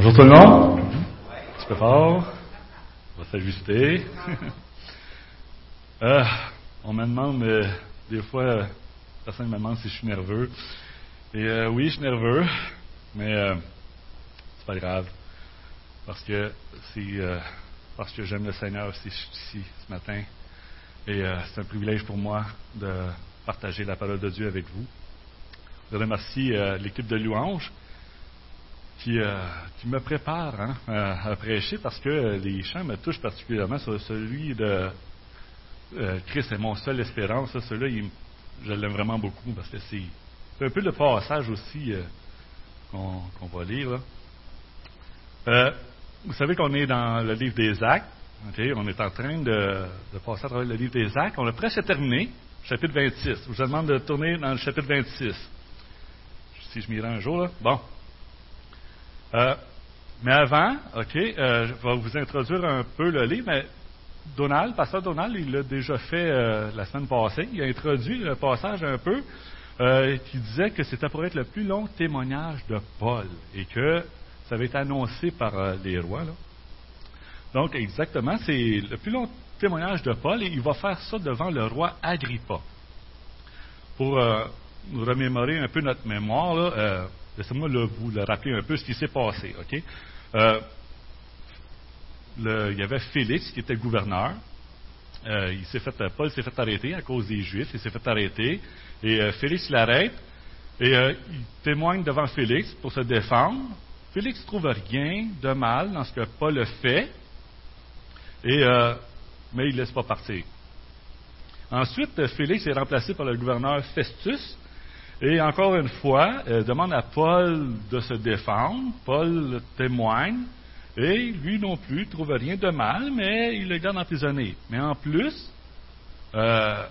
Bonjour tout le monde. Un petit peu. On va s'ajuster. Euh, on me demande, euh, des fois, euh, personne me demande si je suis nerveux. Et euh, oui, je suis nerveux, mais c'est pas grave. Parce que parce que j'aime le Seigneur si je suis ici ce matin. Et c'est un privilège pour moi de partager la parole de Dieu avec vous. Je remercie l'équipe de louanges qui, euh, qui me prépare hein, à, à prêcher parce que euh, les chants me touchent particulièrement sur celui de euh, Christ est mon seul espérance. Celui-là, il- je l'aime vraiment beaucoup parce que c'est un peu le passage aussi euh, qu'on va lire. Euh, vous savez qu'on est dans le livre des Actes. On est en train de, de passer à travers le livre des Actes. On a presque terminé, chapitre 26. Je vous demande de tourner dans le chapitre 26. Si je m'y rends un jour, là. Bon. Euh, mais avant, OK, euh, je vais vous introduire un peu le livre, mais Donald, pasteur Donald, il l'a déjà fait euh, la semaine passée. Il a introduit le passage un peu euh, qui disait que c'était pour être le plus long témoignage de Paul et que ça avait été annoncé par les rois. là. Donc, exactement, c'est le plus long témoignage de Paul et il va faire ça devant le roi Agrippa. Pour nous remémorer un peu notre mémoire, là, laissez-moi vous le rappeler un peu ce qui s'est passé. OK? Euh, il y avait Félix qui était gouverneur. Euh, Paul s'est fait arrêter à cause des Juifs. Il s'est fait arrêter. Et euh, Félix l'arrête. Et il témoigne devant Félix pour se défendre. Félix trouve rien de mal dans ce que Paul a fait. Mais il ne laisse pas partir. Ensuite, Félix est remplacé par le gouverneur Festus. Et encore une fois, euh, demande à Paul de se défendre. Paul témoigne. Et lui non plus ne trouve rien de mal, mais il le garde emprisonné. Mais en plus, euh,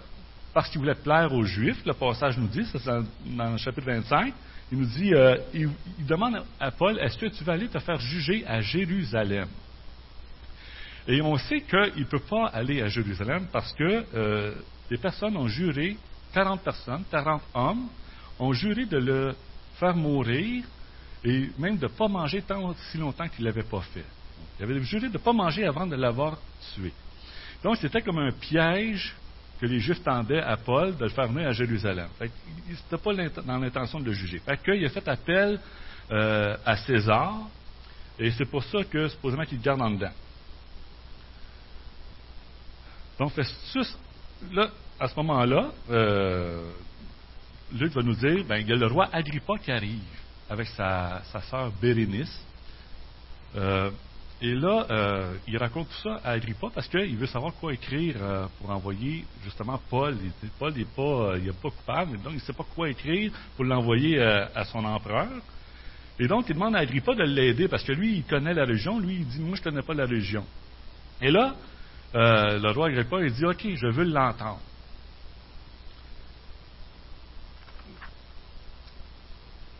parce qu'il voulait plaire aux Juifs, le passage nous dit, c'est dans, le chapitre 25, il nous dit, euh, il, demande à Paul, est-ce que tu vas aller te faire juger à Jérusalem? Et on sait qu'il ne peut pas aller à Jérusalem parce que des personnes ont juré, 40 personnes, 40 hommes, ont juré de le faire mourir et même de ne pas manger tant si longtemps qu'il ne l'avait pas fait. Il avait juré de ne pas manger avant de l'avoir tué. Donc c'était comme un piège que les Juifs tendaient à Paul de le faire venir à Jérusalem. Il n'était pas dans l'intention de le juger. Fait qu'il a fait appel euh, à César, et c'est pour ça que supposément qu'il garde en dedans. Donc Festus, là, à ce moment-là, euh, Luc va nous dire, ben, il y a le roi Agrippa qui arrive avec sa, sa sœur Bérénice. Euh, et là, euh, il raconte tout ça à Agrippa parce qu'il veut savoir quoi écrire euh, pour envoyer justement Paul. Il Paul n'est pas, il est pas coupable, donc il ne sait pas quoi écrire pour l'envoyer à son empereur. Et donc, il demande à Agrippa de l'aider parce que lui, il connaît la région. Lui, il dit, moi, je ne connais pas la région. Et là, le roi Agrippa, il dit, OK, je veux l'entendre.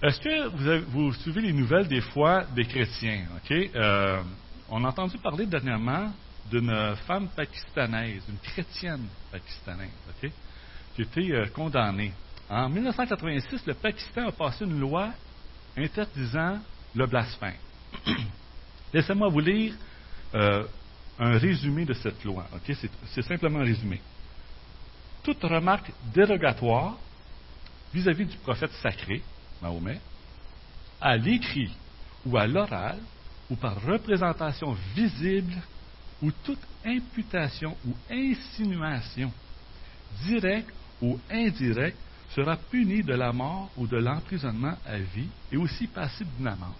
Est-ce que vous, avez- vous suivez les nouvelles des fois des chrétiens? Euh, on a entendu parler dernièrement d'une femme pakistanaise, une chrétienne pakistanaise, qui a été euh, condamnée. En 1986, le Pakistan a passé une loi interdisant le blasphème. Laissez-moi vous lire euh, un résumé de cette loi. C'est simplement un résumé. Toute remarque dérogatoire vis-à-vis du prophète sacré, Mahomet, à l'écrit ou à l'oral, ou par représentation visible, ou toute imputation ou insinuation, directe ou indirecte, sera punie de la mort ou de l'emprisonnement à vie et aussi passible d'une amende.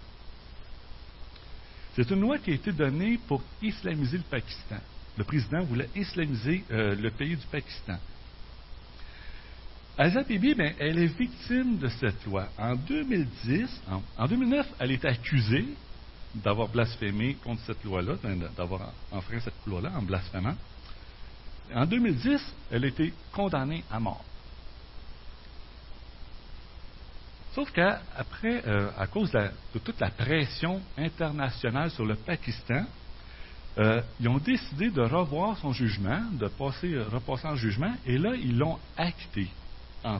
C'est une loi qui a été donnée pour islamiser le Pakistan. Le président voulait islamiser euh, le pays du Pakistan. Asia Bibi, ben, elle est victime de cette loi. En 2010, en, en 2009, elle est accusée d'avoir blasphémé contre cette loi-là, d'avoir enfreint cette loi-là en blasphémant. En 2010, elle a été condamnée à mort. Sauf qu'après, euh, à cause de, toute la pression internationale sur le Pakistan, euh, ils ont décidé de revoir son jugement, de passer, repasser en jugement, et là, ils l'ont acquitté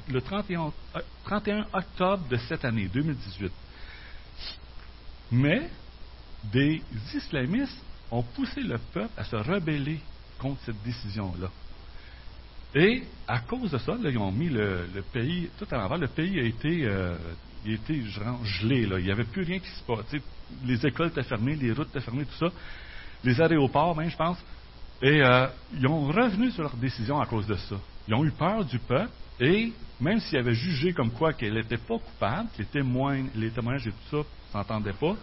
le 31, euh, 31 octobre de cette année, 2018. Mais des islamistes ont poussé le peuple à se rebeller contre cette décision-là. Et à cause de ça, ils ont mis le, pays tout à l'envers. Le pays a été, euh, il gelé. Là. Il n'y avait plus rien qui se passait. Les écoles étaient fermées, les routes étaient fermées, tout ça. Les aéroports, même, je pense. Et euh, ils ont revenu sur leur décision à cause de ça. Ils ont eu peur du peuple et même s'ils avaient jugé comme quoi qu'elle n'était pas coupable, les, témoins, les témoignages et tout ça ne s'entendaient pas,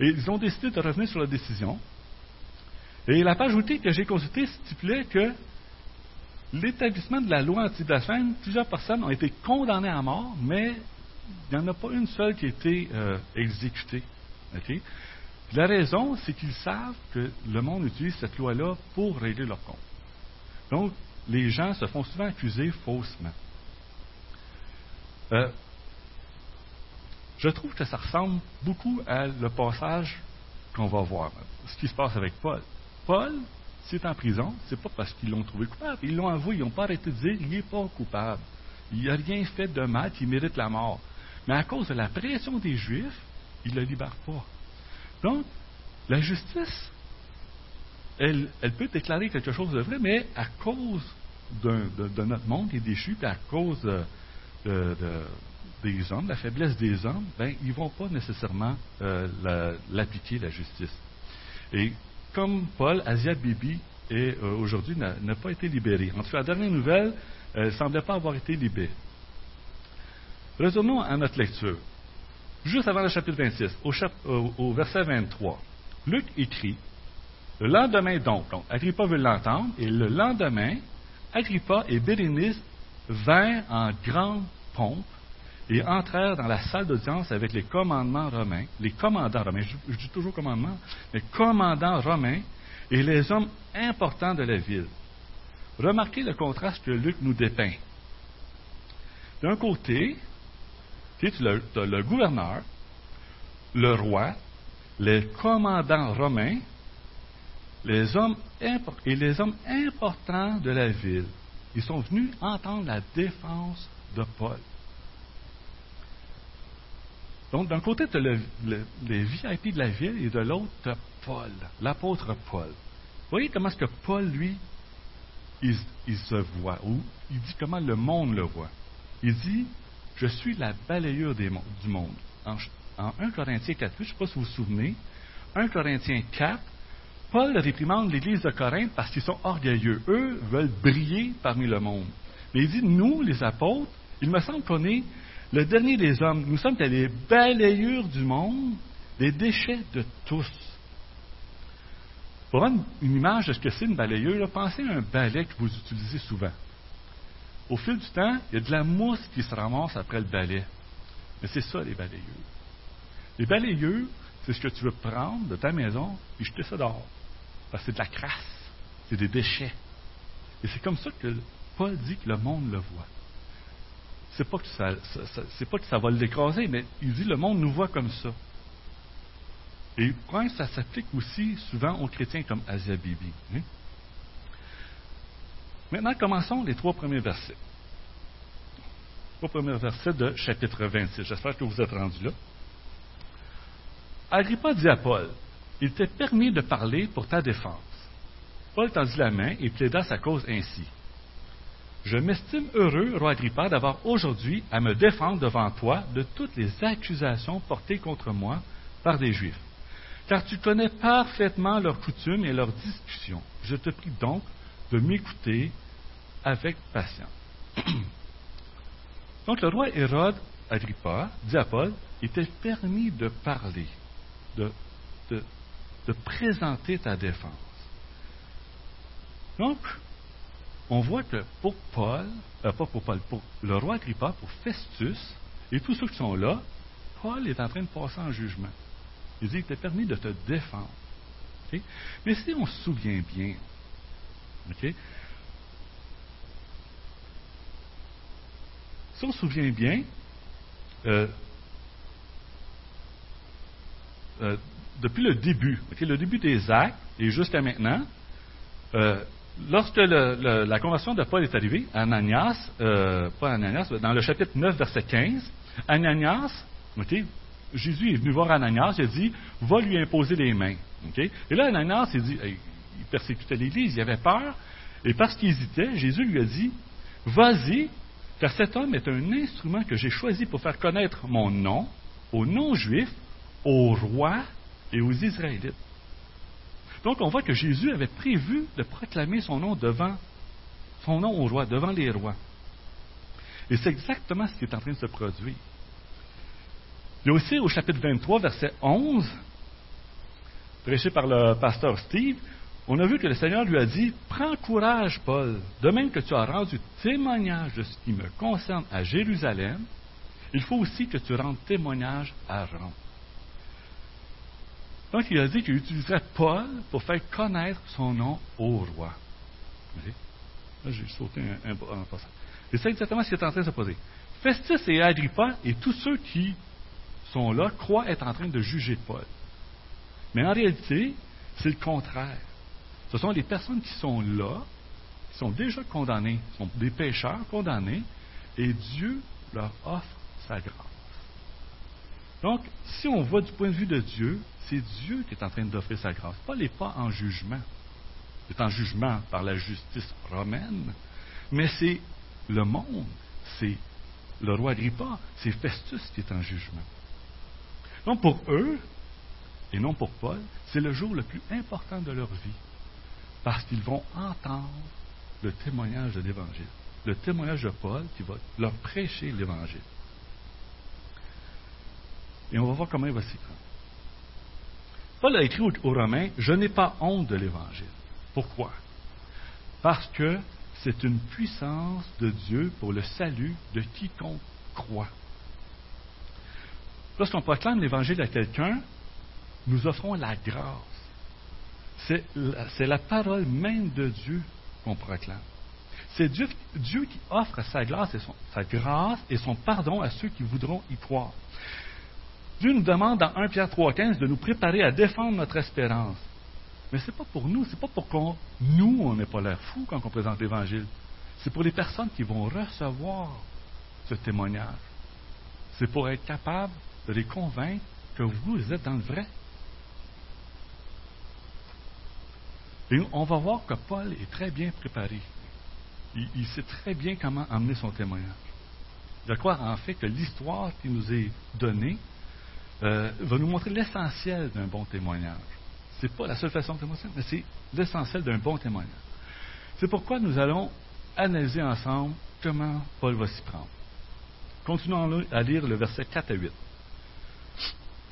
et ils ont décidé de revenir sur la décision. Et la page outil que j'ai consultée stipulait que l'établissement de la loi anti-blasphème, plusieurs personnes ont été condamnées à mort, mais il n'y en a pas une seule qui a été euh, exécutée. La raison, c'est qu'ils savent que le monde utilise cette loi-là pour régler leur compte. Donc, les gens se font souvent accuser faussement. Euh, je trouve que ça ressemble beaucoup à le passage qu'on va voir, ce qui se passe avec Paul. Paul, s'il est en prison, c'est pas parce qu'ils l'ont trouvé coupable. Ils l'ont avoué, ils n'ont pas arrêté de dire qu'il n'est pas coupable. Il n'a rien fait de mal qui mérite la mort. Mais à cause de la pression des Juifs, il ne le libère pas. Donc, la justice, elle, peut déclarer quelque chose de vrai, mais à cause de, notre monde qui est déchu, puis à cause des hommes, la faiblesse des hommes, ben, ils ne vont pas nécessairement euh, l'appliquer, la, justice. Et comme Paul, Asia Bibi euh, aujourd'hui n'a pas été libéré. En tout cas, la dernière nouvelle, elle ne semblait pas avoir été libérée. Retournons à notre lecture. Juste avant le chapitre 26, au, au verset 23. Luc écrit Le lendemain donc, donc Agrippa veut l'entendre, et le lendemain, Agrippa et Bérénice vinrent en grande pompe et entrèrent dans la salle d'audience avec les commandements romains, les commandants romains, je, dis toujours commandements, les commandants romains et les hommes importants de la ville. Remarquez le contraste que Luc nous dépeint. D'un côté, tu as le gouverneur, le roi, les commandants romains les hommes et les hommes importants de la ville. Ils sont venus entendre la défense de Paul. Donc, d'un côté, tu as les VIP de la ville et de l'autre, tu as Paul, l'apôtre Paul. Voyez comment est-ce que Paul, lui, il, se voit, ou il dit comment le monde le voit. Il dit Je suis la balayure du monde. En, en 1 Corinthiens 4, je ne sais pas si vous vous souvenez, 1 Corinthiens 4, Paul réprimande l'Église de Corinthe parce qu'ils sont orgueilleux. Eux veulent briller parmi le monde. Mais il dit, nous, les apôtres, il me semble qu'on est le dernier des hommes. Nous sommes les balayures du monde, les déchets de tous. Pour avoir une image de ce que c'est une balayeuse, pensez à un balai que vous utilisez souvent. Au fil du temps, il y a de la mousse qui se ramasse après le balai. Mais c'est ça, les balayeux. Les balayeux, c'est ce que tu veux prendre de ta maison et jeter ça dehors. C'est de la crasse, c'est des déchets. Et c'est comme ça que Paul dit que le monde le voit. C'est pas que ça, pas que ça va l'écraser, mais il dit le monde nous voit comme ça. Et point ça s'applique aussi souvent aux chrétiens comme Asia Bibi. Hein? Maintenant, commençons les trois premiers versets. Trois premiers versets de chapitre 26. J'espère que vous êtes rendus là. Agrippa dit à Paul il t'est permis de parler pour ta défense. Paul tendit la main et plaida sa cause ainsi. Je m'estime heureux, roi Agrippa, d'avoir aujourd'hui à me défendre devant toi de toutes les accusations portées contre moi par des Juifs. Car tu connais parfaitement leurs coutumes et leurs discussions. Je te prie donc de m'écouter avec patience. donc le roi Hérode Agrippa dit à Paul, il t'est permis de parler, de, de présenter ta défense. Donc, on voit que pour Paul, euh, pas pour Paul, pour le roi Agrippa, pour Festus et tous ceux qui sont là, Paul est en train de passer en jugement. Il dit, il t'a permis de te défendre. Mais si on se souvient bien, si on se souvient bien, euh, euh, depuis le début, le début des actes et jusqu'à maintenant, euh, lorsque la conversion de Paul est arrivée, Ananias, euh, pas Ananias, dans le chapitre 9, verset 15, Ananias, Jésus est venu voir Ananias, il a dit, va lui imposer les mains. Et là, Ananias, il dit, il persécutait l'Église, il avait peur, et parce qu'il hésitait, Jésus lui a dit, vas-y, car cet homme est un instrument que j'ai choisi pour faire connaître mon nom aux non-juifs, aux rois et aux Israélites. Donc, on voit que Jésus avait prévu de proclamer son nom devant son nom au roi, devant les rois. Et c'est exactement ce qui est en train de se produire. Il y a aussi au chapitre 23, verset 11, prêché par le pasteur Steve, on a vu que le Seigneur lui a dit Prends courage, Paul, de même que tu as rendu témoignage de ce qui me concerne à Jérusalem, il faut aussi que tu rendes témoignage à Rome. Donc, il a dit qu'il utiliserait Paul pour faire connaître son nom au roi. Là, j'ai sauté un, un, passage. Et c'est exactement ce qui est en train de se poser. Festus et Agrippa et tous ceux qui sont là croient être en train de juger Paul. Mais en réalité, c'est le contraire. Ce sont les personnes qui sont là, qui sont déjà condamnées, sont des pécheurs condamnés, et Dieu leur offre sa grâce. Donc, si on voit du point de vue de Dieu, c'est Dieu qui est en train d'offrir sa grâce. Paul n'est pas en jugement. Il est en jugement par la justice romaine, mais c'est le monde, c'est le roi Agrippa, c'est Festus qui est en jugement. Donc pour eux, et non pour Paul, c'est le jour le plus important de leur vie, parce qu'ils vont entendre le témoignage de l'Évangile, le témoignage de Paul qui va leur prêcher l'Évangile. Et on va voir comment il va s'y prendre. Paul a écrit aux Romains, Je n'ai pas honte de l'Évangile. Pourquoi? Parce que c'est une puissance de Dieu pour le salut de quiconque croit. Lorsqu'on proclame l'Évangile à quelqu'un, nous offrons la grâce. C'est la parole même de Dieu qu'on proclame. C'est Dieu, qui offre sa grâce et son pardon à ceux qui voudront y croire. Dieu nous demande dans 1 Pierre 3,15 de nous préparer à défendre notre espérance. Mais ce n'est pas pour nous, c'est pas pour qu'on, nous, on n'ait pas l'air fou quand on présente l'Évangile. C'est pour les personnes qui vont recevoir ce témoignage. C'est pour être capable de les convaincre que vous êtes dans le vrai. Et on va voir que Paul est très bien préparé. Il, sait très bien comment amener son témoignage. Je crois en fait que l'histoire qui nous est donnée euh, va nous montrer l'essentiel d'un bon témoignage. Ce n'est pas la seule façon de témoigner, mais c'est l'essentiel d'un bon témoignage. C'est pourquoi nous allons analyser ensemble comment Paul va s'y prendre. Continuons à lire le verset 4 à 8.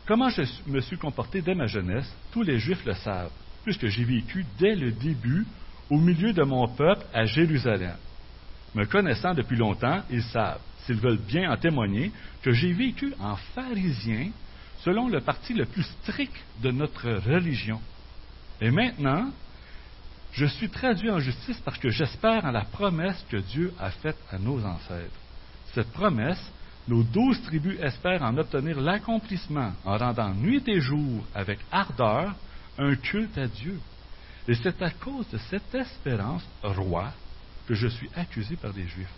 Comment je me suis comporté dès ma jeunesse, tous les Juifs le savent, puisque j'ai vécu dès le début au milieu de mon peuple à Jérusalem. Me connaissant depuis longtemps, ils savent, s'ils veulent bien en témoigner, que j'ai vécu en pharisien selon le parti le plus strict de notre religion. Et maintenant, je suis traduit en justice parce que j'espère en la promesse que Dieu a faite à nos ancêtres. Cette promesse, nos douze tribus espèrent en obtenir l'accomplissement en rendant nuit et jour avec ardeur un culte à Dieu. Et c'est à cause de cette espérance, roi, que je suis accusé par les Juifs.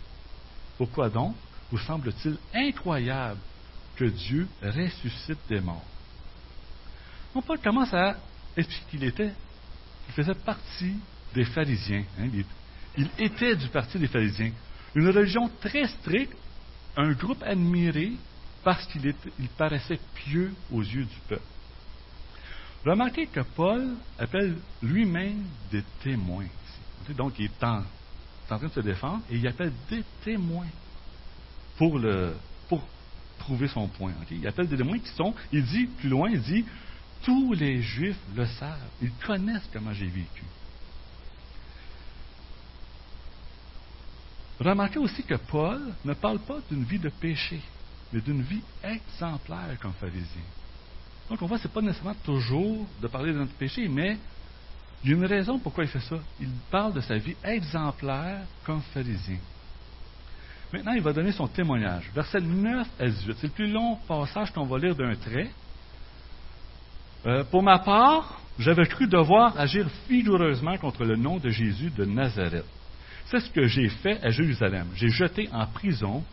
Pourquoi donc vous semble-t-il incroyable que Dieu ressuscite des morts. On Paul commence à expliquer qu'il était, il faisait partie des pharisiens. Hein, il, était du parti des pharisiens. Une religion très stricte, un groupe admiré parce qu'il paraissait pieux aux yeux du peuple. Remarquez que Paul appelle lui-même des témoins. Donc, il est en, train de se défendre et il appelle des témoins pour, le, pour prouver son point. Il appelle des témoins qui sont, il dit, plus loin, il dit, tous les Juifs le savent. Ils connaissent comment j'ai vécu. Remarquez aussi que Paul ne parle pas d'une vie de péché, mais d'une vie exemplaire comme pharisien. Donc on voit que ce n'est pas nécessairement toujours de parler de notre péché, mais il y a une raison pourquoi il fait ça. Il parle de sa vie exemplaire comme pharisien. Maintenant, il va donner son témoignage. Verset 9 à 18. C'est le plus long passage qu'on va lire d'un trait. Euh, pour ma part, j'avais cru devoir agir vigoureusement contre le nom de Jésus de Nazareth. C'est ce que j'ai fait à Jérusalem. J'ai jeté en prison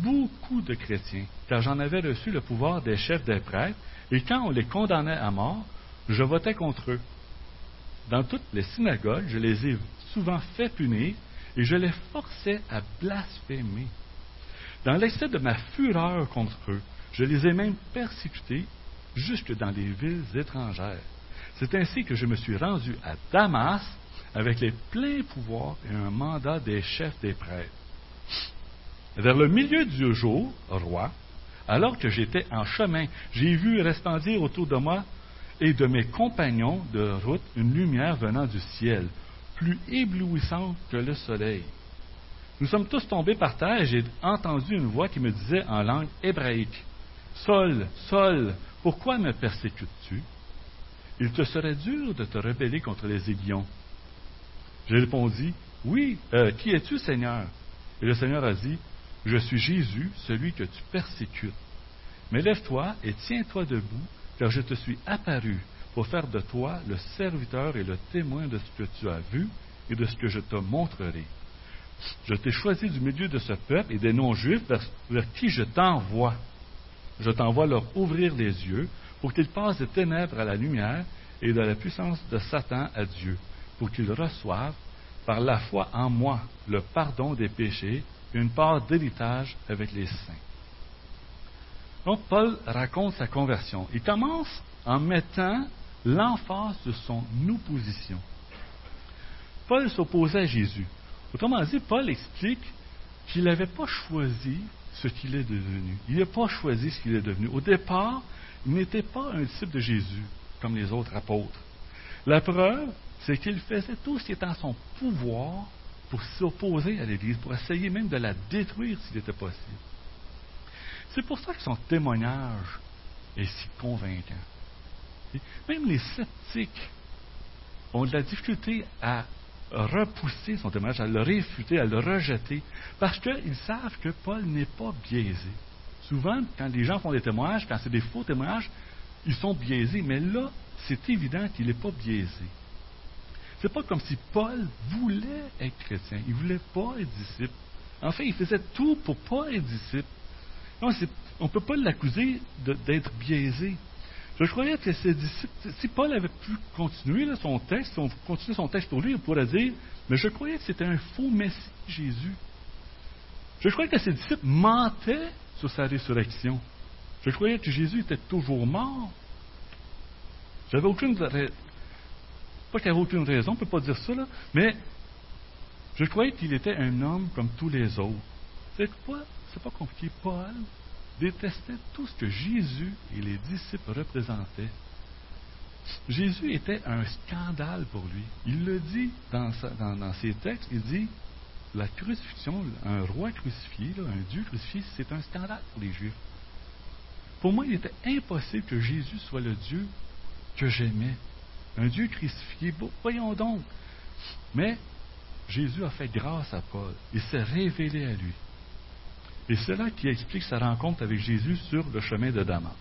beaucoup de chrétiens, car j'en avais reçu le pouvoir des chefs des prêtres, et quand on les condamnait à mort, je votais contre eux. Dans toutes les synagogues, je les ai souvent fait punir, et je les forçais à blasphémer. Dans l'excès de ma fureur contre eux, je les ai même persécutés jusque dans les villes étrangères. C'est ainsi que je me suis rendu à Damas avec les pleins pouvoirs et un mandat des chefs des prêtres. Vers le milieu du jour, roi, alors que j'étais en chemin, j'ai vu resplendir autour de moi et de mes compagnons de route une lumière venant du ciel, plus éblouissante que le soleil. Nous sommes tous tombés par terre et j'ai entendu une voix qui me disait en langue hébraïque, Saul, Saul, pourquoi me persécutes-tu? Il te serait dur de te rebeller contre les aiguillons. J'ai répondu, Oui, euh, qui es-tu, Seigneur Et le Seigneur a dit, Je suis Jésus, celui que tu persécutes. Mais lève-toi et tiens-toi debout, car je te suis apparu pour faire de toi le serviteur et le témoin de ce que tu as vu et de ce que je te montrerai. Je t'ai choisi du milieu de ce peuple et des non-juifs vers, qui je t'envoie. Je t'envoie leur ouvrir les yeux pour qu'ils passent des ténèbres à la lumière et de la puissance de Satan à Dieu, pour qu'ils reçoivent par la foi en moi le pardon des péchés et une part d'héritage avec les saints. Donc Paul raconte sa conversion. Il commence en mettant l'emphase de son opposition. Paul s'opposait à Jésus. Autrement dit, Paul explique qu'il n'avait pas choisi ce qu'il est devenu. Il n'a pas choisi ce qu'il est devenu. Au départ, il n'était pas un disciple de Jésus, comme les autres apôtres. La preuve, c'est qu'il faisait tout ce qui était en son pouvoir pour s'opposer à l'Église, pour essayer même de la détruire s'il était possible. C'est pour ça que son témoignage est si convaincant. Même les sceptiques ont de la difficulté à repousser son témoignage, à le réfuter, à le rejeter, parce qu'ils savent que Paul n'est pas biaisé. Souvent, quand les gens font des témoignages, quand c'est des faux témoignages, ils sont biaisés, mais là, c'est évident qu'il n'est pas biaisé. C'est pas comme si Paul voulait être chrétien, il voulait pas être disciple. En fait, il faisait tout pour pas être disciple. on ne peut pas l'accuser d'être biaisé. Je croyais que ses disciples, si Paul avait pu continuer son texte, si on son texte pour lui, on pourrait dire, mais je croyais que c'était un faux Messie, Jésus. Je croyais que ses disciples mentaient sur sa résurrection. Je croyais que Jésus était toujours mort. J'avais aucune pas qu'il avait aucune raison, on ne peut pas dire ça, là, mais je croyais qu'il était un homme comme tous les autres. C'est quoi? C'est pas compliqué. Paul détestait tout ce que Jésus et les disciples représentaient. Jésus était un scandale pour lui. Il le dit dans, ses textes, il dit, la crucifixion, un roi crucifié, un Dieu crucifié, c'est un scandale pour les Juifs. Pour moi, il était impossible que Jésus soit le Dieu que j'aimais. Un Dieu crucifié, voyons donc. Mais Jésus a fait grâce à Paul. Il s'est révélé à lui. Et c'est là qui explique sa rencontre avec Jésus sur le chemin de Damas.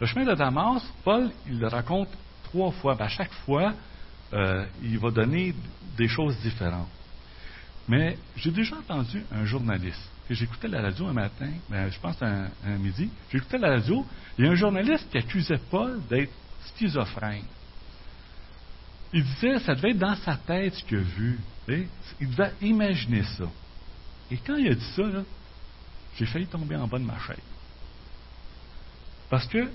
Le chemin de Damas, Paul, il le raconte trois fois. À chaque fois, euh, il va donner des choses différentes. Mais j'ai déjà entendu un journaliste, que j'écoutais la radio un matin, ben, je pense un, midi, j'écoutais la radio, il y a un journaliste qui accusait Paul d'être schizophrène. Il disait, ça devait être dans sa tête ce qu'il a vu. Il devait imaginer ça. Et quand il a dit ça, j'ai failli tomber en bas de ma chaise. Parce que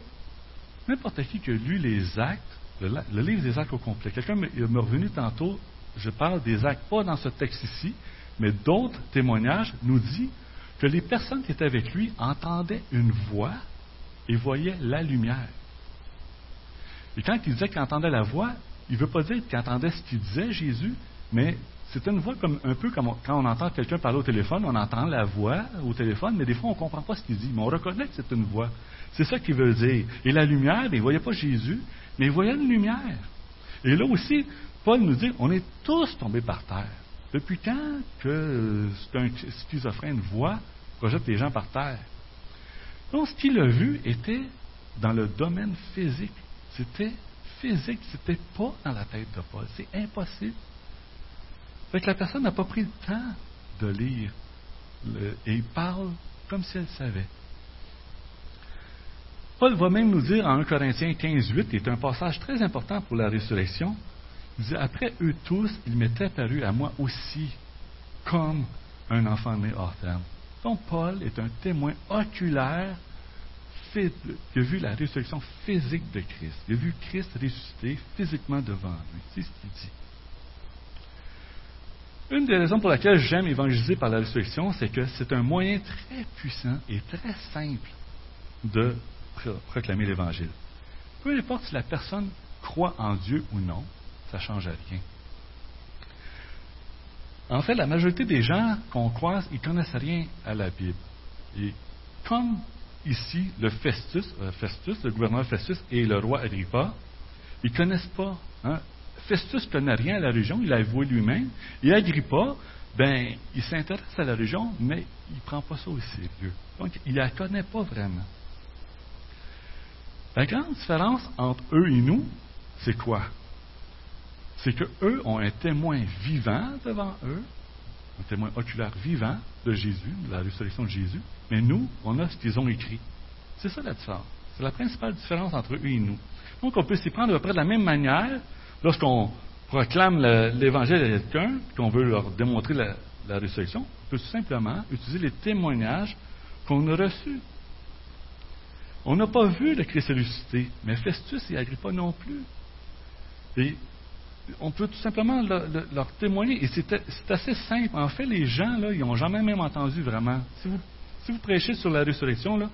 n'importe qui qui a lu les actes, le, livre des actes au complet, quelqu'un m'est revenu tantôt, je parle des actes, pas dans ce texte ici, mais d'autres témoignages, nous dit que les personnes qui étaient avec lui entendaient une voix et voyaient la lumière. Et quand il disait qu'il entendait la voix, il ne veut pas dire qu'il entendait ce qu'il disait, Jésus, mais c'est une voix comme, un peu comme quand on entend quelqu'un parler au téléphone, on entend la voix au téléphone, mais des fois on ne comprend pas ce qu'il dit, mais on reconnaît que c'est une voix. C'est ça qu'il veut dire. Et la lumière, il ne voyait pas Jésus, mais il voyait une lumière. Et là aussi, Paul nous dit, on est tous tombés par terre. Depuis quand que un schizophrène voix projette les gens par terre? Donc, ce qu'il a vu était dans le domaine physique. C'était physique, c'était pas dans la tête de Paul. C'est impossible. Fait que la personne n'a pas pris le temps de lire et il parle comme si elle savait. Paul va même nous dire en 1 Corinthiens 15, 8, qui est un passage très important pour la résurrection, il dit, après eux tous, il m'était apparu à moi aussi comme un enfant né hors terme. Donc Paul est un témoin oculaire qui a vu la résurrection physique de Christ. Il a vu Christ ressuscité physiquement devant lui. C'est ce qu'il dit. Une des raisons pour laquelle j'aime évangéliser par la résurrection, c'est que c'est un moyen très puissant et très simple de proclamer l'Évangile. Peu importe si la personne croit en Dieu ou non, ça ne change rien. En fait, la majorité des gens qu'on croise, ils ne connaissent rien à la Bible. Et comme ici, le Festus, euh, le gouverneur Festus et le roi Agrippa, ils ne connaissent pas. Hein. Festus ne connaît rien à la région, il a avoué lui-même. Et Agrippa, ben, il s'intéresse à la région, mais il ne prend pas ça au sérieux. Donc, il ne la connaît pas vraiment. La grande différence entre eux et nous, c'est quoi? C'est qu'eux ont un témoin vivant devant eux, un témoin oculaire vivant de Jésus, de la résurrection de Jésus, mais nous, on a ce qu'ils ont écrit. C'est ça la différence. C'est la principale différence entre eux et nous. Donc, on peut s'y prendre à peu près de la même manière lorsqu'on proclame l'évangile à quelqu'un, qu'on veut leur démontrer la, résurrection, on peut tout simplement utiliser les témoignages qu'on a reçus. On n'a pas vu le Christ ressuscité, mais Festus et Agrippa non plus. Et on peut tout simplement leur, témoigner. Et c'est assez simple. En fait, les gens, ils n'ont jamais même entendu vraiment. Si vous, prêchez sur la résurrection,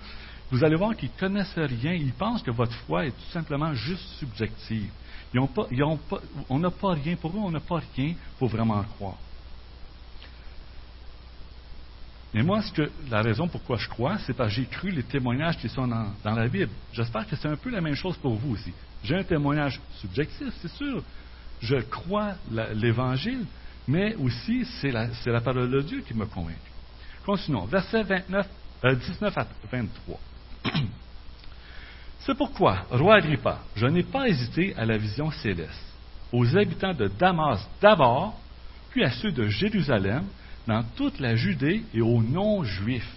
vous allez voir qu'ils ne connaissent rien. Ils pensent que votre foi est tout simplement juste subjective. On n'a pas rien. Pour eux, on n'a pas rien pour vraiment croire. Mais moi, ce que, la raison pourquoi je crois, c'est parce que j'ai cru les témoignages qui sont dans, la Bible. J'espère que c'est un peu la même chose pour vous aussi. J'ai un témoignage subjectif, c'est sûr. Je crois l'Évangile, mais aussi c'est la, parole de Dieu qui me convainc. Continuons. Verset 29, 19 euh, à 23. c'est pourquoi, roi Agrippa, je n'ai pas hésité à la vision céleste, aux habitants de Damas d'abord, puis à ceux de Jérusalem, dans toute la Judée et aux non-juifs.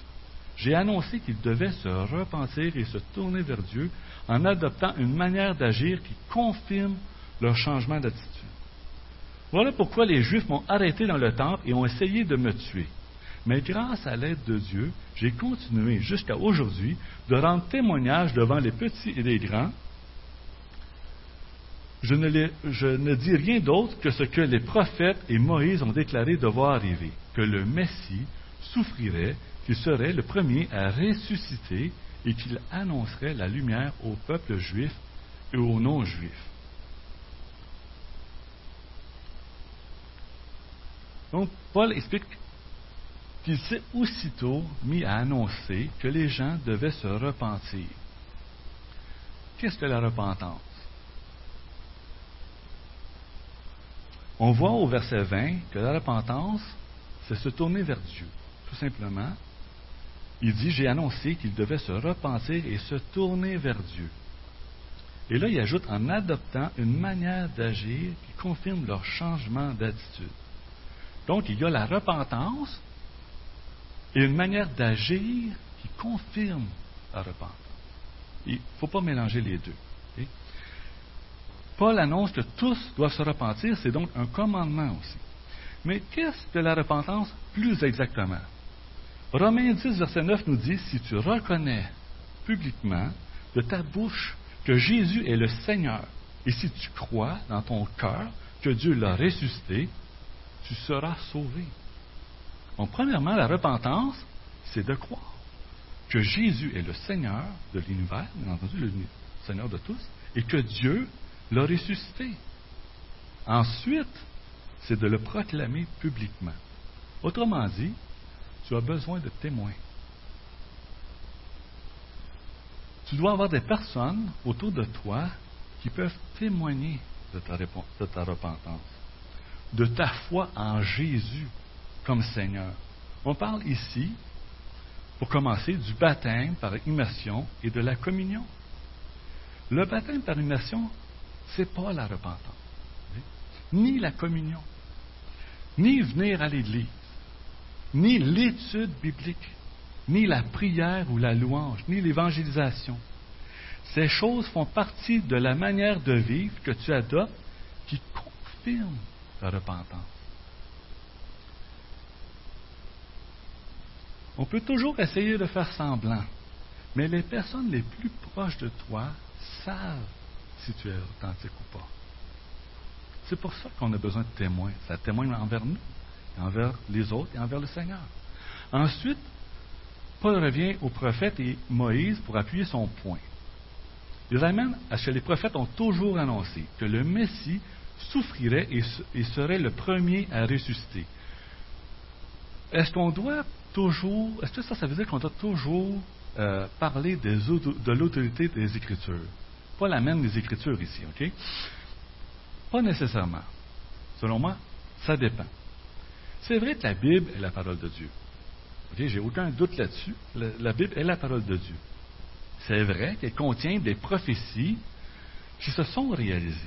J'ai annoncé qu'ils devaient se repentir et se tourner vers Dieu en adoptant une manière d'agir qui confirme leur changement d'attitude. Voilà pourquoi les Juifs m'ont arrêté dans le temple et ont essayé de me tuer. Mais grâce à l'aide de Dieu, j'ai continué jusqu'à aujourd'hui de rendre témoignage devant les petits et les grands je ne, dis rien d'autre que ce que les prophètes et Moïse ont déclaré devoir arriver, que le Messie souffrirait, qu'il serait le premier à ressusciter et qu'il annoncerait la lumière au peuple juif et aux non-juifs. Donc, Paul explique qu'il s'est aussitôt mis à annoncer que les gens devaient se repentir. Qu'est-ce que la repentance? On voit au verset 20 que la repentance, c'est se tourner vers Dieu. Tout simplement, il dit, j'ai annoncé qu'ils devaient se repentir et se tourner vers Dieu. Et là, il ajoute en adoptant une manière d'agir qui confirme leur changement d'attitude. Donc, il y a la repentance et une manière d'agir qui confirme la repentance. Il ne faut pas mélanger les deux. Paul annonce que tous doivent se repentir, c'est donc un commandement aussi. Mais qu'est-ce que la repentance plus exactement? Romains 10, verset 9 nous dit, si tu reconnais publiquement de ta bouche que Jésus est le Seigneur, et si tu crois dans ton cœur que Dieu l'a ressuscité, tu seras sauvé. Donc, premièrement, la repentance, c'est de croire que Jésus est le Seigneur de l'univers, bien entendu, le Seigneur de tous, et que Dieu l'a ressuscité. Ensuite, c'est de le proclamer publiquement. Autrement dit, tu as besoin de témoins. Tu dois avoir des personnes autour de toi qui peuvent témoigner de ta, repentance, de ta foi en Jésus comme Seigneur. On parle ici, pour commencer, du baptême par immersion et de la communion. Le baptême par immersion, n'est pas la repentance, ni la communion, ni venir à l'Église. ni l'étude biblique, ni la prière ou la louange, ni l'évangélisation. Ces choses font partie de la manière de vivre que tu adoptes qui confirme ta repentance. On peut toujours essayer de faire semblant, mais les personnes les plus proches de toi savent si tu es authentique ou pas. C'est pour ça qu'on a besoin de témoins. Ça témoigne envers nous, envers les autres et envers le Seigneur. Ensuite, Paul revient au prophète et Moïse pour appuyer son point. Les amène à ce que les prophètes ont toujours annoncé que le Messie souffrirait et, serait le premier à ressusciter. Est-ce qu'on doit toujours, est-ce que ça, ça veut dire qu'on doit toujours euh, parler de l'autorité des Écritures? Pas la même des Écritures ici, OK? Pas nécessairement. Selon moi, ça dépend. C'est vrai que la Bible est la parole de Dieu. OK? J'ai aucun doute là-dessus. La, Bible est la parole de Dieu. C'est vrai qu'elle contient des prophéties qui se sont réalisées.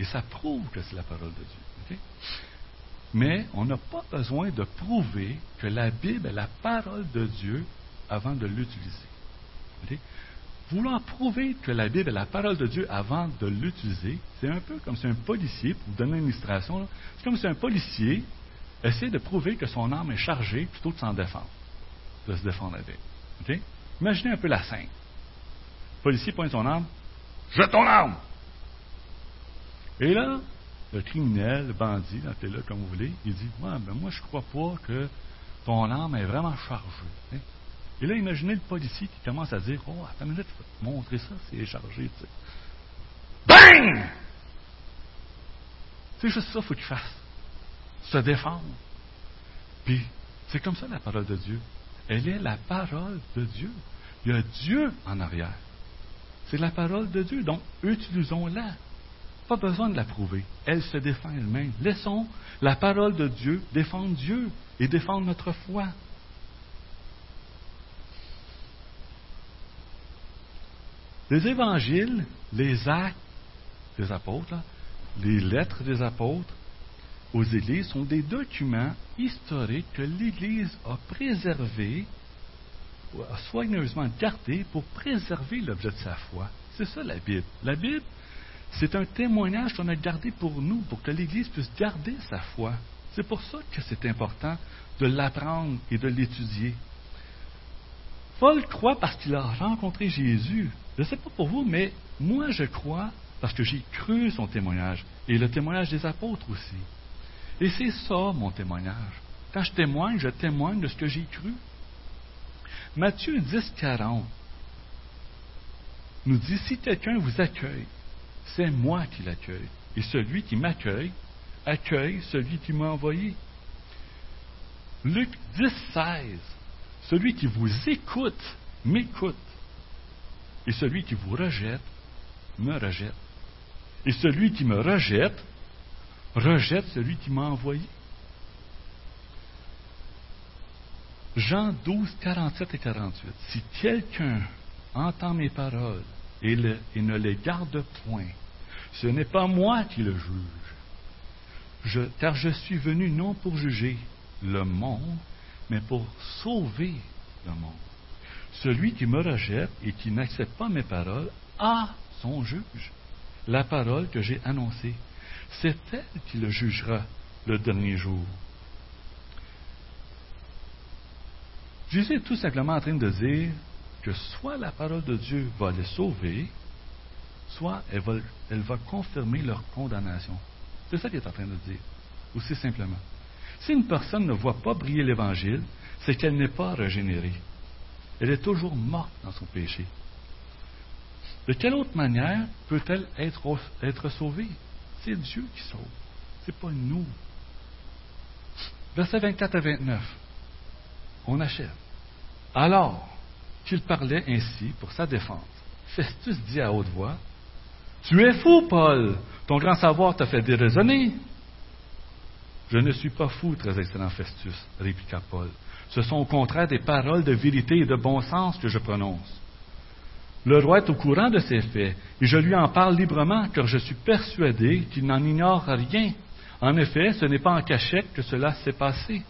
Et ça prouve que c'est la parole de Dieu. Mais on n'a pas besoin de prouver que la Bible est la parole de Dieu avant de l'utiliser. Vouloir prouver que la Bible est la parole de Dieu avant de l'utiliser, c'est un peu comme si un policier, pour vous donner une illustration, c'est comme si un policier essaie de prouver que son arme est chargée plutôt que de s'en défendre, de se défendre avec. Imaginez un peu la scène. Le policier pointe son arme, jette ton arme! Et là, le criminel, le bandit, appelez là comme vous voulez, il dit ben moi, je crois pas que ton arme est vraiment chargée. Et là, imaginez le policier qui commence à dire Oh, attends une minute, je vais te montrer ça, c'est chargé. Tu sais. Bang C'est juste ça qu'il faut qu'il fasse. Se défendre. Puis, c'est comme ça la parole de Dieu. Elle est la parole de Dieu. Il y a Dieu en arrière. C'est la parole de Dieu. Donc, utilisons-la. Pas besoin de la prouver. Elle se défend elle-même. Laissons la parole de Dieu défendre Dieu et défendre notre foi. Les évangiles, les actes des apôtres, les lettres des apôtres aux églises sont des documents historiques que l'Église a préservés, a soigneusement gardés pour préserver l'objet de sa foi. C'est ça la Bible. La Bible, c'est un témoignage qu'on a gardé pour nous, pour que l'Église puisse garder sa foi. C'est pour ça que c'est important de l'apprendre et de l'étudier. Paul croit parce qu'il a rencontré Jésus. Je ne sais pas pour vous, mais moi je crois parce que j'ai cru son témoignage et le témoignage des apôtres aussi. Et c'est ça mon témoignage. Quand je témoigne, je témoigne de ce que j'ai cru. Matthieu 10, 40 nous dit, si quelqu'un vous accueille, c'est moi qui l'accueille. Et celui qui m'accueille, accueille celui qui m'a envoyé. Luc 10, 16, celui qui vous écoute, m'écoute. Et celui qui vous rejette, me rejette. Et celui qui me rejette, rejette celui qui m'a envoyé. Jean 12, 47 et 48. Si quelqu'un entend mes paroles et, ne les garde point, ce n'est pas moi qui le juge. car je suis venu non pour juger le monde, mais pour sauver le monde. Celui qui me rejette et qui n'accepte pas mes paroles a son juge. La parole que j'ai annoncée, c'est elle qui le jugera le dernier jour. Jésus est tout simplement en train de dire que soit la parole de Dieu va les sauver, soit elle va, confirmer leur condamnation. C'est ça qu'il est en train de dire, aussi simplement. Si une personne ne voit pas briller l'Évangile, c'est qu'elle n'est pas régénérée. Elle est toujours morte dans son péché. De quelle autre manière peut-elle être, sauvée? C'est Dieu qui sauve. Ce n'est pas nous. Versets 24 à 29. On achève. Alors qu'il parlait ainsi pour sa défense, Festus dit à haute voix Tu es fou, Paul. Ton grand savoir t'a fait déraisonner. Je ne suis pas fou, très excellent Festus, répliqua Paul. Ce sont au contraire des paroles de vérité et de bon sens que je prononce. Le roi est au courant de ces faits, et je lui en parle librement, car je suis persuadé qu'il n'en ignore rien. En effet, ce n'est pas en cachette que cela s'est passé.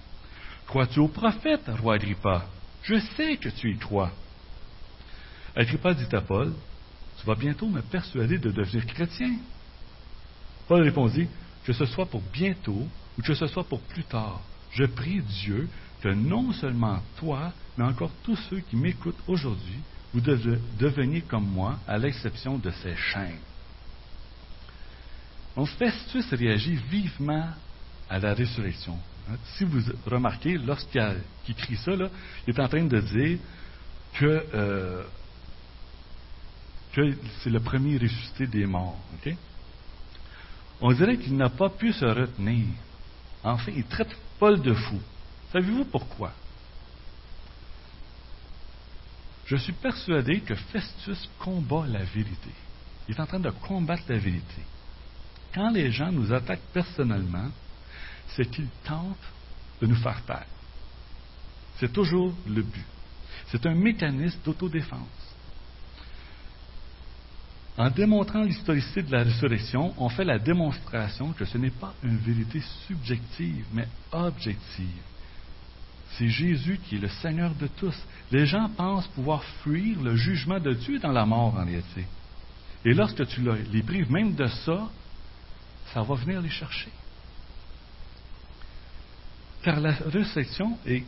Crois-tu au prophète, roi Agrippa? Je sais que tu y crois. Agrippa dit à Paul Tu vas bientôt me persuader de devenir chrétien. Paul répondit Que ce soit pour bientôt ou que ce soit pour plus tard, je prie Dieu que non seulement toi, mais encore tous ceux qui m'écoutent aujourd'hui, vous deveniez comme moi, à l'exception de ces chaînes. Donc Festus réagit vivement à la résurrection. Hein, si vous remarquez, lorsqu'il écrit ça, il est en train de dire que, euh, que c'est le premier ressuscité des morts. On dirait qu'il n'a pas pu se retenir. Enfin, il traite Paul de fou. Savez-vous pourquoi? Je suis persuadé que Festus combat la vérité. Il est en train de combattre la vérité. Quand les gens nous attaquent personnellement, c'est qu'ils tentent de nous faire taire. C'est toujours le but. C'est un mécanisme d'autodéfense. En démontrant l'historicité de la résurrection, on fait la démonstration que ce n'est pas une vérité subjective, mais objective. C'est Jésus qui est le Seigneur de tous. Les gens pensent pouvoir fuir le jugement de Dieu dans la mort en réalité. Et lorsque tu les prives même de ça, ça va venir les chercher. Car la résurrection est,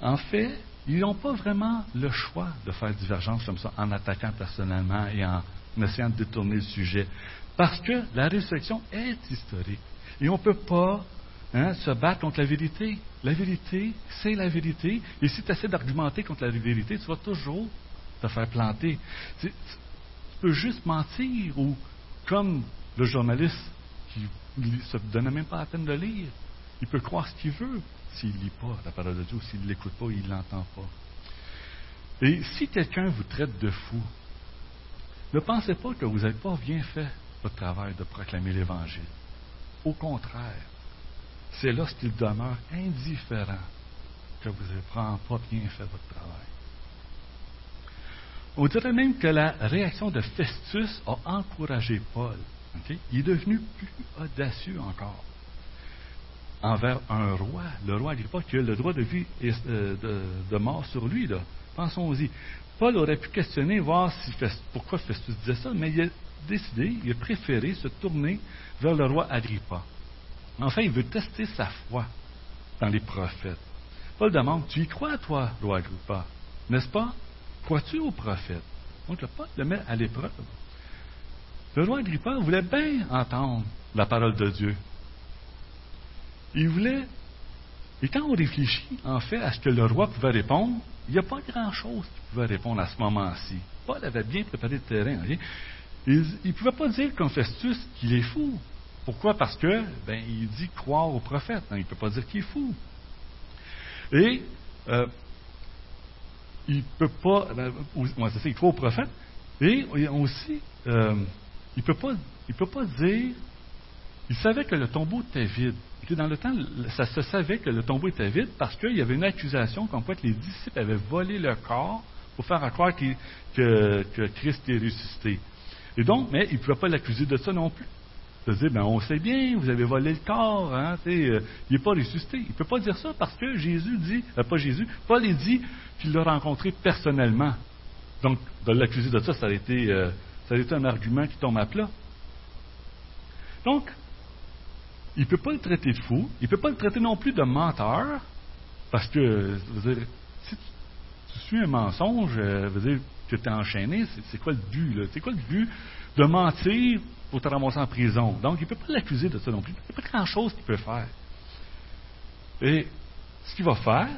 en fait, ils n'ont pas vraiment le choix de faire divergence comme ça en attaquant personnellement et en essayant de détourner le sujet. Parce que la résurrection est historique. Et on ne peut pas hein, se battre contre la vérité. La vérité, c'est la vérité. Et si tu essaies d'argumenter contre la vérité, tu vas toujours te faire planter. Tu, peux juste mentir ou, comme le journaliste qui ne se donne même pas la peine de lire, il peut croire ce qu'il veut s'il ne lit pas la parole de Dieu, s'il ne l'écoute pas, il ne l'entend pas. Et si quelqu'un vous traite de fou, ne pensez pas que vous n'avez pas bien fait votre travail de proclamer l'Évangile. Au contraire, c'est lorsqu'il demeure indifférent que vous n'avez pas bien fait votre travail. On dirait même que la réaction de Festus a encouragé Paul. Il est devenu plus audacieux encore envers un roi, le roi Agrippa, qui a le droit de vie et euh, de, mort sur lui. Pensons-y. Paul aurait pu questionner, voir si, pourquoi Festus disait ça, mais il a décidé, il a préféré se tourner vers le roi Agrippa. Enfin, il veut tester sa foi dans les prophètes. Paul demande, tu y crois, toi, roi Agrippa, n'est-ce pas? Crois-tu aux prophètes? Donc, le Paul le met à l'épreuve. Le roi Agrippa voulait bien entendre la parole de Dieu. Il voulait. Et quand on réfléchit, en fait, à ce que le roi pouvait répondre, il n'y a pas grand-chose qu'il pouvait répondre à ce moment-ci. Paul avait bien préparé le terrain. Il ne pouvait pas dire comme Festus qu'il est fou. Pourquoi? Parce que, ben, il dit croire au prophète. Hein. il ne peut pas dire qu'il est fou. Et, euh, il ne peut pas, ben, c'est ça, il croit au prophète. Et aussi, euh, il ne peut pas dire, il savait que le tombeau était vide. Dans le temps, ça se savait que le tombeau était vide parce qu'il y avait une accusation comme quoi que les disciples avaient volé le corps pour faire croire que, Christ est ressuscité. Et donc, mais il ne pouvait pas l'accuser de ça non plus. De dire, ben, on sait bien, vous avez volé le corps, hein, euh, il n'est pas ressuscité. Il ne peut pas dire ça parce que Jésus dit, euh, pas Jésus, Paul dit qu'il l'a rencontré personnellement. Donc, de l'accuser de ça, ça a été, euh, ça a été un argument qui tombe à plat. Donc, il ne peut pas le traiter de fou, il ne peut pas le traiter non plus de menteur, parce que, si tu, suis un mensonge, euh, veut dire que tu es enchaîné, c'est quoi le but? C'est quoi le but de mentir pour te ramasser en prison? Donc, il ne peut pas l'accuser de ça non plus. Il n'y a pas grand-chose qu'il peut faire. Et ce qu'il va faire,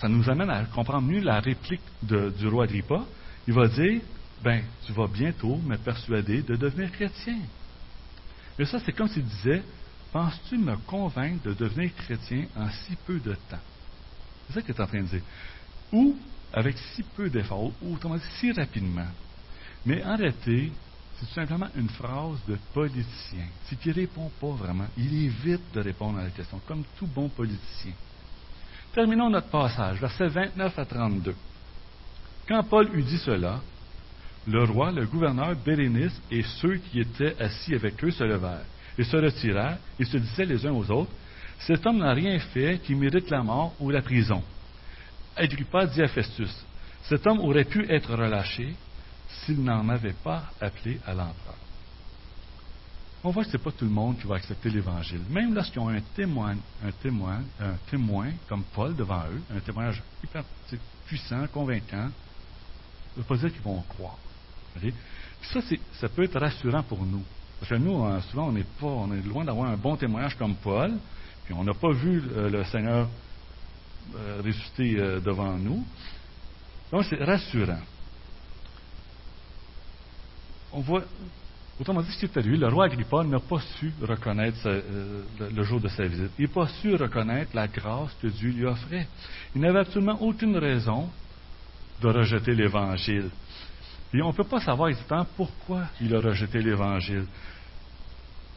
ça nous amène à comprendre mieux la réplique du roi Agrippa. Il va dire, ben, tu vas bientôt me persuader de devenir chrétien. Et ça, c'est comme s'il disait, penses-tu me convaincre de devenir chrétien en si peu de temps? C'est ça qu'il est en train de dire. Ou avec si peu d'efforts, ou autrement dit, si rapidement. Mais en réalité, c'est tout simplement une phrase de politicien. C'est qu'il ne répond pas vraiment. Il évite de répondre à la question, comme tout bon politicien. Terminons notre passage, versets 29 à 32. Quand Paul eut dit cela, le roi, le gouverneur Bérénice et ceux qui étaient assis avec eux se levèrent et se retirèrent et se disaient les uns aux autres cet homme n'a rien fait qui mérite la mort ou la prison. Agrippa dit à Festus, cet homme aurait pu être relâché s'il n'en avait pas appelé à l'empereur. On voit que ce n'est pas tout le monde qui va accepter l'Évangile. Même lorsqu'ils ont un témoin, un témoin, un témoin comme Paul devant eux, un témoignage hyper puissant, convaincant, ne veut pas dire qu'ils vont croire. Ça, ça peut être rassurant pour nous. Parce que nous, hein, souvent, on est, pas, on est loin d'avoir un bon témoignage comme Paul, puis on n'a pas vu euh, le Seigneur euh, ressusciter euh, devant nous. Donc, c'est rassurant. On voit, autrement dit, ce qui est le roi Agrippa n'a pas su reconnaître le, jour de sa visite. Il n'a pas su reconnaître la grâce que Dieu lui offrait. Il n'avait absolument aucune raison de rejeter l'Évangile. Et on ne peut pas savoir exactement pourquoi il a rejeté l'Évangile.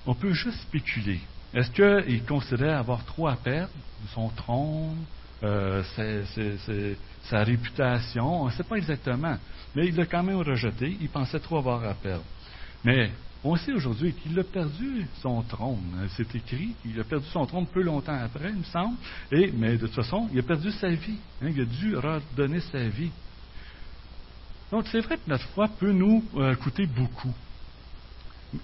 On peut juste spéculer. Est-ce qu'il considérait avoir trop à perdre Son trône, euh, sa réputation? On ne sait pas exactement. Mais il l'a quand même rejeté. Il pensait trop avoir à perdre. Mais on sait aujourd'hui qu'il a perdu son trône. C'est écrit qu'il a perdu son trône peu longtemps après, il me semble. Et, mais de toute façon, il a perdu sa vie. Hein, il a dû redonner sa vie. Donc, c'est vrai que notre foi peut nous euh, coûter beaucoup.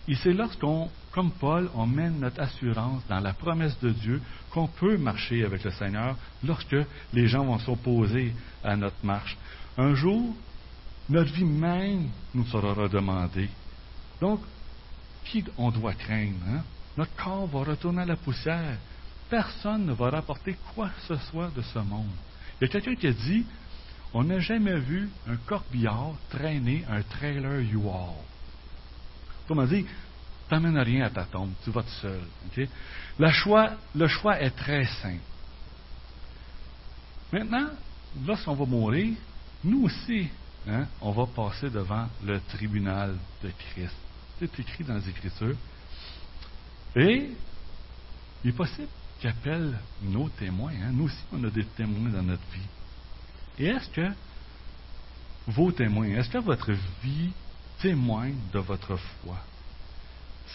Et c'est lorsqu'on, comme Paul, on mène notre assurance dans la promesse de Dieu qu'on peut marcher avec le Seigneur lorsque les gens vont s'opposer à notre marche. Un jour, notre vie même nous sera redemandée. Donc, qui on doit craindre hein? Notre corps va retourner à la poussière. Personne ne va rapporter quoi que ce soit de ce monde. Il y a quelqu'un qui a dit on n'a jamais vu un corbillard traîner un trailer U-Haul. Comment dire, t'amènes rien à ta tombe, tu vas tout seul. Le, choix, est très simple. Maintenant, lorsqu'on va mourir, nous aussi, hein, on va passer devant le tribunal de Christ. C'est écrit dans les Écritures. Et il est possible qu'il appelle nos témoins. Hein. Nous aussi, on a des témoins dans notre vie. Et est-ce que vos témoins, est-ce que votre vie témoigne de votre foi?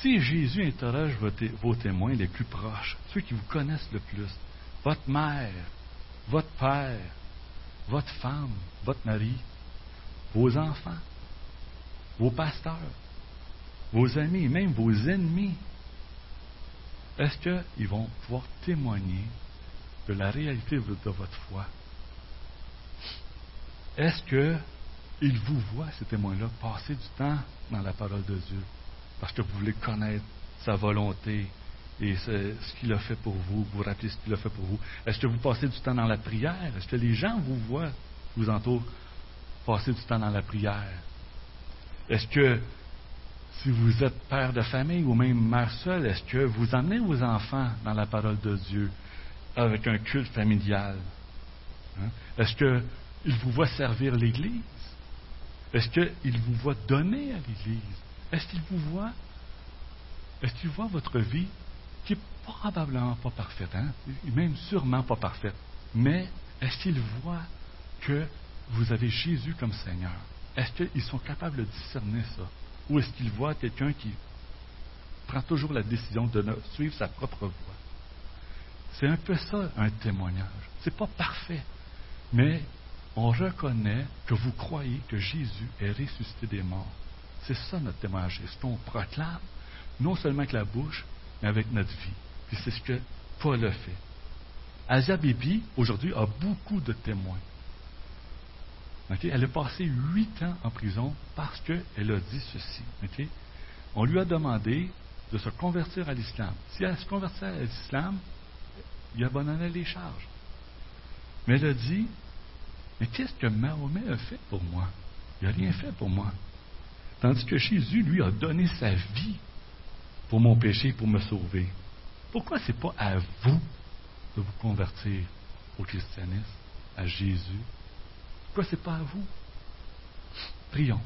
Si Jésus interroge vos témoins les plus proches, ceux qui vous connaissent le plus, votre mère, votre père, votre femme, votre mari, vos enfants, vos pasteurs, vos amis, même vos ennemis, est-ce qu'ils vont pouvoir témoigner de la réalité de votre foi? Est-ce qu'ils vous voient, ces témoins-là, passer du temps dans la parole de Dieu parce que vous voulez connaître sa volonté et ce, qu'il a fait pour vous, vous rappelez ce qu'il a fait pour vous? Est-ce que vous passez du temps dans la prière? Est-ce que les gens vous voient, vous entourent, passer du temps dans la prière? Est-ce que si vous êtes père de famille ou même mère seule, est-ce que vous amenez vos enfants dans la parole de Dieu avec un culte familial? Hein? Est-ce que il vous voit servir l'Église? Est-ce qu'il vous voit donner à l'Église? Est-ce qu'il vous voit? Est-ce qu'il voit votre vie qui n'est probablement pas parfaite, hein? même sûrement pas parfaite, mais est-ce qu'il voit que vous avez Jésus comme Seigneur? Est-ce qu'ils sont capables de discerner ça? Ou est-ce qu'ils voient quelqu'un qui prend toujours la décision de suivre sa propre voie? C'est un peu ça, un témoignage. C'est pas parfait, mais on reconnaît que vous croyez que Jésus est ressuscité des morts. C'est ça notre témoignage. C'est ce qu'on proclame, non seulement avec la bouche, mais avec notre vie? Puis c'est ce que Paul a fait. Asia Bibi, aujourd'hui, a beaucoup de témoins. Elle a passé huit ans en prison parce qu'elle a dit ceci. On lui a demandé de se convertir à l'islam. Si elle se convertit à l'islam, il abandonnait les charges. Mais elle a dit, mais qu'est-ce que Mahomet a fait pour moi? Il n'a rien fait pour moi. Tandis que Jésus, lui, a donné sa vie pour mon péché, pour me sauver. Pourquoi ce n'est pas à vous de vous convertir au christianisme, à Jésus? Pourquoi ce n'est pas à vous? Prions.